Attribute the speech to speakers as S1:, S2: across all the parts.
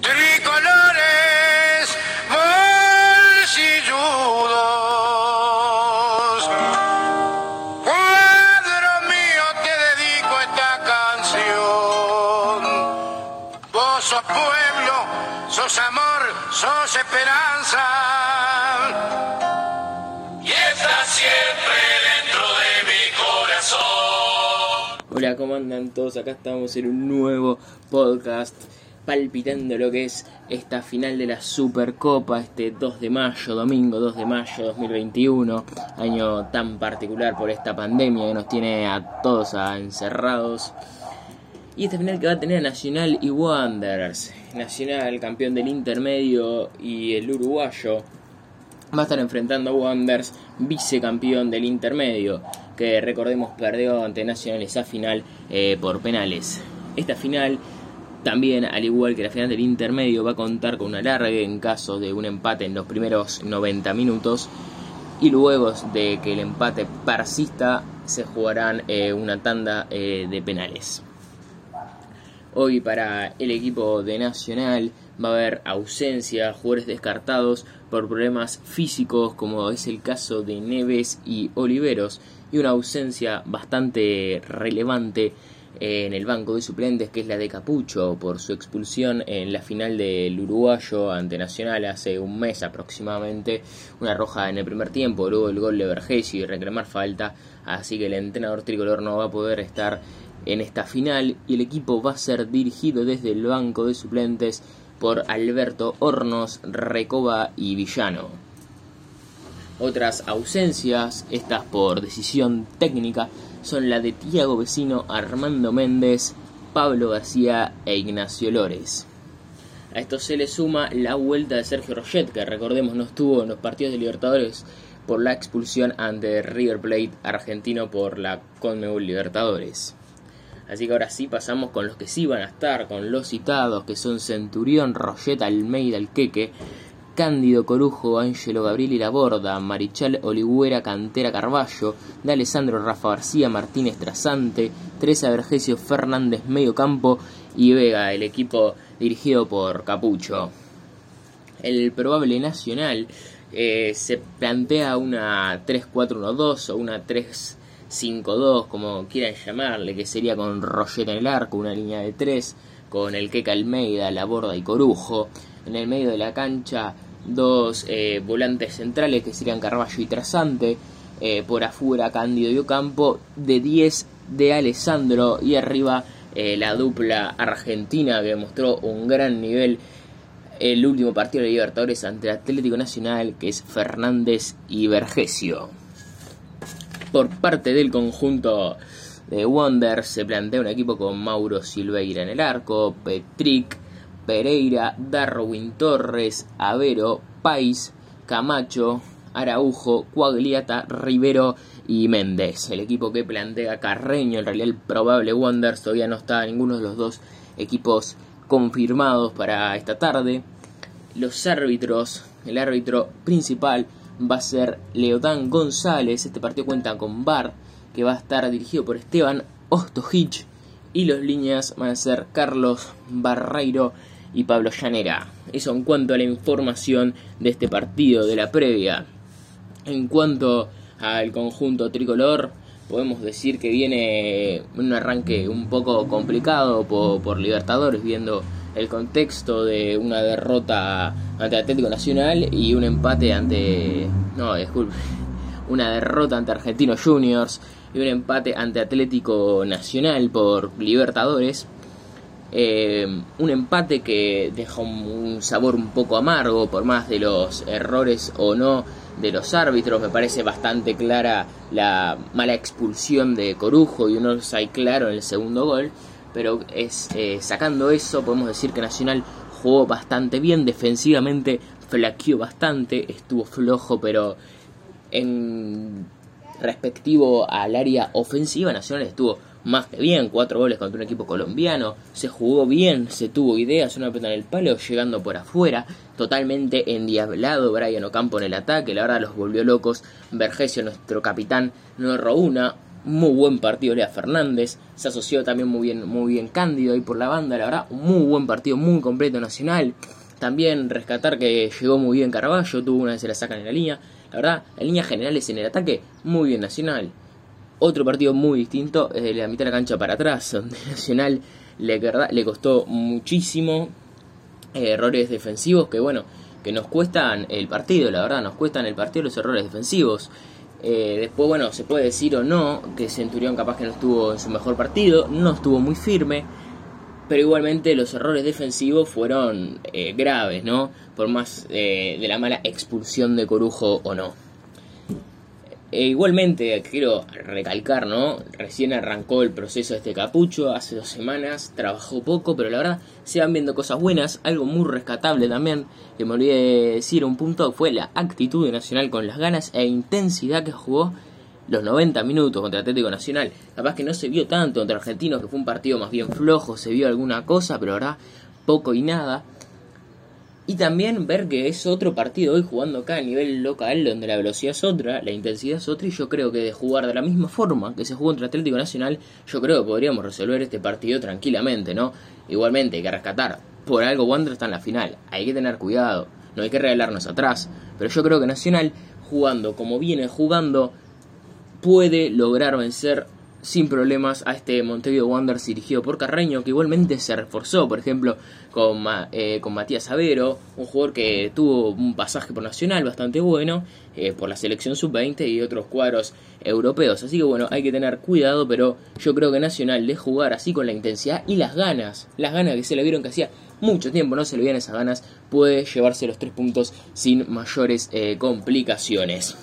S1: tricolores, bolsilludos. Cuadro mío, te dedico esta canción. Vos sos pueblo, sos amor, sos esperanza.
S2: Hola, ¿cómo andan todos? Acá estamos en un nuevo podcast palpitando lo que es esta final de la Supercopa, este 2 de mayo, domingo 2 de mayo 2021, año tan particular por esta pandemia que nos tiene a todos encerrados. Y esta final que va a tener a Nacional y Wanderers. Nacional, campeón del intermedio, y el uruguayo va a estar enfrentando a Wanderers, vicecampeón del intermedio, que recordemos perdió ante Nacional esa final eh, por penales. Esta final también, al igual que la final del intermedio, va a contar con una larga en caso de un empate en los primeros 90 minutos. Y luego de que el empate persista, se jugarán eh, una tanda eh, de penales. Hoy para el equipo de Nacional va a haber ausencia, jugadores descartados por problemas físicos como es el caso de Neves y Oliveros y una ausencia bastante relevante en el banco de suplentes que es la de Capucho por su expulsión en la final del uruguayo ante Nacional hace un mes aproximadamente, una roja en el primer tiempo, luego el gol de Vergesio y reclamar falta, así que el entrenador tricolor no va a poder estar en esta final y el equipo va a ser dirigido desde el banco de suplentes por Alberto Hornos, Recoba y Villano. Otras ausencias, estas por decisión técnica, son la de Tiago Vecino, Armando Méndez, Pablo García e Ignacio Lores. A esto se le suma la vuelta de Sergio Roget, que recordemos no estuvo en los partidos de Libertadores por la expulsión ante River Plate argentino por la Conmebol Libertadores. Así que ahora sí pasamos con los que sí van a estar, con los citados, que son Centurión, Roget, Almeida, El Queque, Cándido Corujo, Ángelo Gabriel Laborda, Marichal Oligüera, Cantera Carballo, de Alessandro Rafa García, Martínez Trasante, Teresa Vergesio Fernández Medio Campo y Vega, el equipo dirigido por Capucho. El probable nacional eh, se plantea una 3-4-1-2 o una 3-5-2, como quieran llamarle, que sería con Roger en el arco, una línea de 3, con el Queca Almeida, Laborda y Corujo. En el medio de la cancha, dos eh, volantes centrales que serían Carballo y Trasante. Eh, por afuera, Cándido y Ocampo. De 10 de Alessandro. Y arriba, eh, la dupla argentina que mostró un gran nivel el último partido de Libertadores ante Atlético Nacional, que es Fernández y Vergesio. Por parte del conjunto de Wonder se plantea un equipo con Mauro Silveira en el arco, Petric, Pereira, Darwin Torres, Avero, Pais, Camacho, Araujo, Cuagliata, Rivero y Méndez. El equipo que plantea Carreño, en realidad el probable Wonders, todavía no está ninguno de los dos equipos confirmados para esta tarde. Los árbitros, el árbitro principal va a ser Leodán González. Este partido cuenta con VAR, que va a estar dirigido por Esteban Ostojic. Y los líneas van a ser Carlos Barreiro y Pablo Llanera. Eso en cuanto a la información de este partido, de la previa. En cuanto al conjunto tricolor, podemos decir que viene un arranque un poco complicado por, por, Libertadores, viendo el contexto de una derrota ante Atlético Nacional y un empate ante. No, disculpe. Una derrota ante Argentinos Juniors y un empate ante Atlético Nacional por Libertadores. Eh, un empate que deja un, sabor un poco amargo por más de los errores o no de los árbitros. Me parece bastante clara la mala expulsión de Corujo y un offside claro en el segundo gol. Pero es eh, sacando eso, podemos decir que Nacional jugó bastante bien, defensivamente flaqueó bastante, estuvo flojo, pero en respectivo al área ofensiva, Nacional estuvo más que bien, cuatro goles contra un equipo colombiano, se jugó bien, se tuvo ideas, una pelota en el palo, llegando por afuera, totalmente endiablado Brian Ocampo en el ataque, la verdad los volvió locos, Vergesio, nuestro capitán, no erró una, muy buen partido Lea Fernández, se asoció también muy bien, muy bien Cándido ahí por la banda, la verdad, un muy buen partido, muy completo Nacional. También rescatar que llegó muy bien Carballo, tuvo una vez se la sacan en la línea. La verdad, en líneas generales en el ataque, muy bien Nacional. Otro partido muy distinto, es la mitad de la cancha para atrás, donde Nacional le, le costó muchísimo eh, errores defensivos que, bueno, que nos cuestan el partido, la verdad, nos cuestan el partido los errores defensivos. Eh, después, bueno, se puede decir o no que Centurión capaz que no estuvo en su mejor partido, no estuvo muy firme, pero igualmente los errores defensivos fueron eh, graves, ¿no? Por más de la mala expulsión de Corujo o no. E igualmente, quiero recalcar, ¿no? Recién arrancó el proceso de este capucho, hace dos semanas, trabajó poco, pero la verdad se van viendo cosas buenas. Algo muy rescatable también, que me olvidé de decir un punto, fue la actitud de Nacional con las ganas e intensidad que jugó los 90 minutos contra Atlético Nacional. Capaz que no se vio tanto contra Argentinos, que fue un partido más bien flojo, se vio alguna cosa, pero la verdad, poco y nada. Y también ver que es otro partido hoy jugando acá a nivel local, donde la velocidad es otra, la intensidad es otra, y yo creo que de jugar de la misma forma que se jugó contra Atlético Nacional, yo creo que podríamos resolver este partido tranquilamente, ¿no? Igualmente hay que rescatar, por algo Wander está en la final, hay que tener cuidado, no hay que regalarnos atrás, pero yo creo que Nacional, jugando como viene jugando, puede lograr vencer sin problemas a este Montevideo Wanderers dirigido por Carreño, que igualmente se reforzó, por ejemplo, con, eh, con Matías Avero, un jugador que tuvo un pasaje por Nacional bastante bueno, eh, por la selección sub-20 y otros cuadros europeos. Así que bueno, hay que tener cuidado, pero yo creo que Nacional de jugar así con la intensidad y las ganas, las ganas que se le vieron que hacía mucho tiempo no se le vieron esas ganas, puede llevarse los tres puntos sin mayores eh, complicaciones.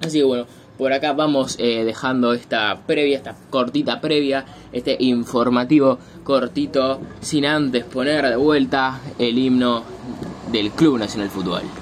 S2: Así que bueno, por acá vamos eh, dejando esta previa, esta cortita previa, este informativo cortito, sin antes poner de vuelta el himno del Club Nacional Fútbol.